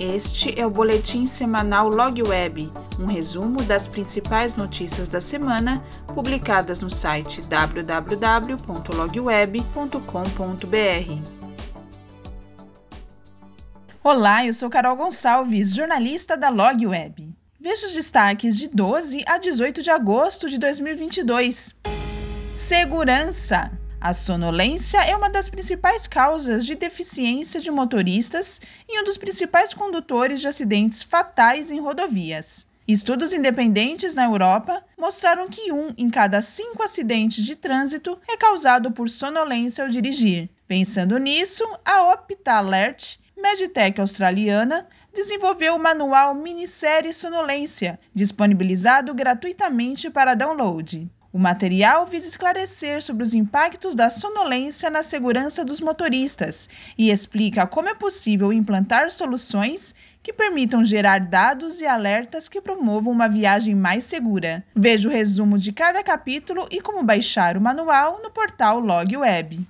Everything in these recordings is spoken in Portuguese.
Este é o boletim semanal Log Web, um resumo das principais notícias da semana publicadas no site www.logweb.com.br. Olá, eu sou Carol Gonçalves, jornalista da Log Web. Veja os destaques de 12 a 18 de agosto de 2022. Segurança. A sonolência é uma das principais causas de deficiência de motoristas e um dos principais condutores de acidentes fatais em rodovias. Estudos independentes na Europa mostraram que um em cada cinco acidentes de trânsito é causado por sonolência ao dirigir. Pensando nisso, a Optalert, Meditech australiana, desenvolveu o manual Minissérie Sonolência, disponibilizado gratuitamente para download. O material visa esclarecer sobre os impactos da sonolência na segurança dos motoristas e explica como é possível implantar soluções que permitam gerar dados e alertas que promovam uma viagem mais segura. Veja o resumo de cada capítulo e como baixar o manual no portal Log Web.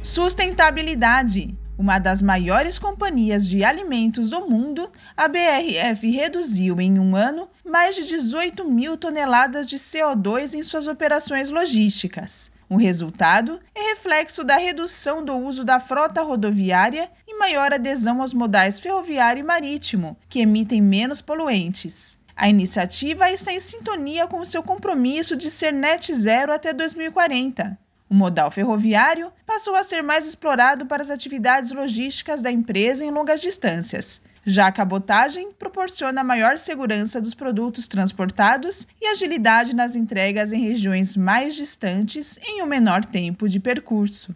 Sustentabilidade. Uma das maiores companhias de alimentos do mundo, a BRF reduziu em um ano mais de 18 mil toneladas de CO2 em suas operações logísticas. O resultado é reflexo da redução do uso da frota rodoviária e maior adesão aos modais ferroviário e marítimo, que emitem menos poluentes. A iniciativa está em sintonia com o seu compromisso de ser net zero até 2040. O modal ferroviário passou a ser mais explorado para as atividades logísticas da empresa em longas distâncias. Já a cabotagem proporciona maior segurança dos produtos transportados e agilidade nas entregas em regiões mais distantes em um menor tempo de percurso.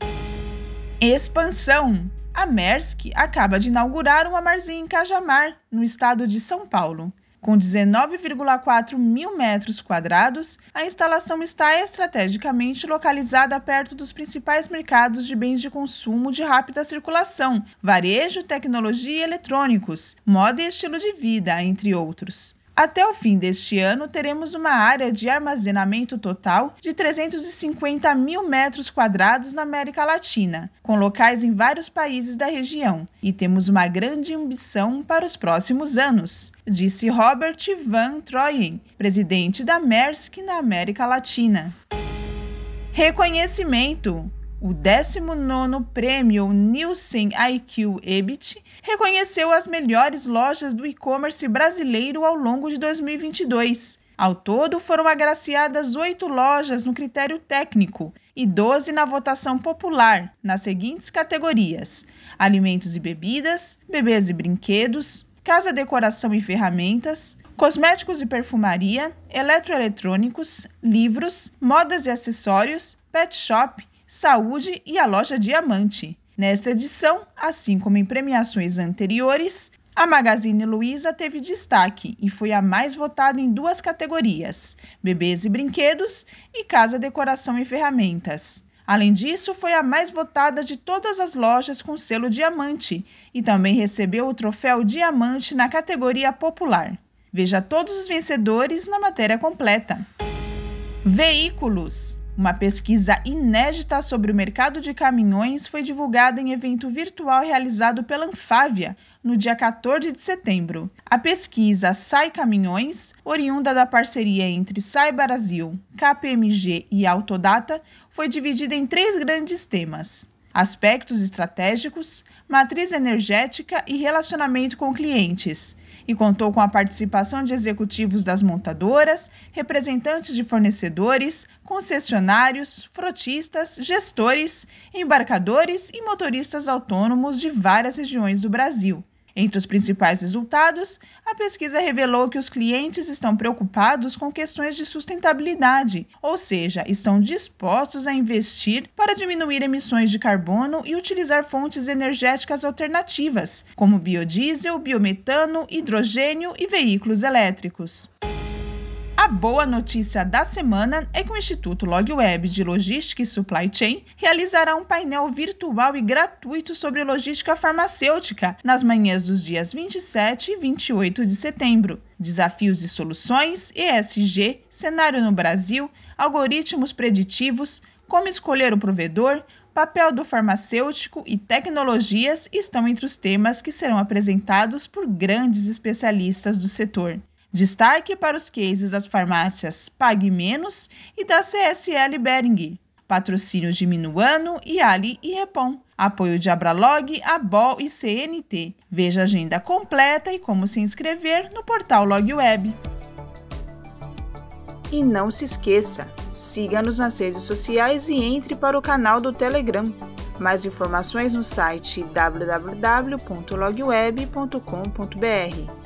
Expansão. A Maersk acaba de inaugurar um armazém em Cajamar, no estado de São Paulo. Com 19,4 mil metros quadrados, a instalação está estrategicamente localizada perto dos principais mercados de bens de consumo de rápida circulação, varejo, tecnologia e eletrônicos, moda e estilo de vida, entre outros. Até o fim deste ano, teremos uma área de armazenamento total de 350 mil metros quadrados na América Latina, com locais em vários países da região, e temos uma grande ambição para os próximos anos, disse Robert Van Troyen, presidente da Maersk na América Latina. Reconhecimento. O 19º Prêmio Nielsen IQ EBIT reconheceu as melhores lojas do e-commerce brasileiro ao longo de 2022. Ao todo, foram agraciadas oito lojas no critério técnico e 12 na votação popular, nas seguintes categorias: alimentos e bebidas, bebês e brinquedos, casa, decoração e ferramentas, cosméticos e perfumaria, eletroeletrônicos, livros, modas e acessórios, pet shop Saúde e a loja Diamante. Nesta edição, assim como em premiações anteriores, a Magazine Luiza teve destaque e foi a mais votada em duas categorias: bebês e brinquedos e casa, decoração e ferramentas. Além disso, foi a mais votada de todas as lojas com selo diamante e também recebeu o troféu diamante na categoria popular. Veja todos os vencedores na matéria completa. Veículos. Uma pesquisa inédita sobre o mercado de caminhões foi divulgada em evento virtual realizado pela Anfávia no dia 14 de setembro. A pesquisa Sai Caminhões, oriunda da parceria entre Sai Brasil, KPMG e Autodata, foi dividida em três grandes temas: aspectos estratégicos, matriz energética e relacionamento com clientes e contou com a participação de executivos das montadoras, representantes de fornecedores, concessionários, frotistas, gestores, embarcadores e motoristas autônomos de várias regiões do Brasil. Entre os principais resultados, a pesquisa revelou que os clientes estão preocupados com questões de sustentabilidade, ou seja, estão dispostos a investir para diminuir emissões de carbono e utilizar fontes energéticas alternativas, como biodiesel, biometano, hidrogênio e veículos elétricos. A boa notícia da semana é que o Instituto LogWeb de Logística e Supply Chain realizará um painel virtual e gratuito sobre logística farmacêutica nas manhãs dos dias 27 e 28 de setembro. Desafios e soluções, ESG, cenário no Brasil, algoritmos preditivos, como escolher o provedor, papel do farmacêutico e tecnologias estão entre os temas que serão apresentados por grandes especialistas do setor. Destaque para os cases das farmácias Pague Menos e da CSL Bering. Patrocínio de Minuano, Ali e Repom. Apoio de Abralog, Abol e CNT. Veja a agenda completa e como se inscrever no portal LogWeb. E não se esqueça, siga-nos nas redes sociais e entre para o canal do Telegram. Mais informações no site www.logweb.com.br.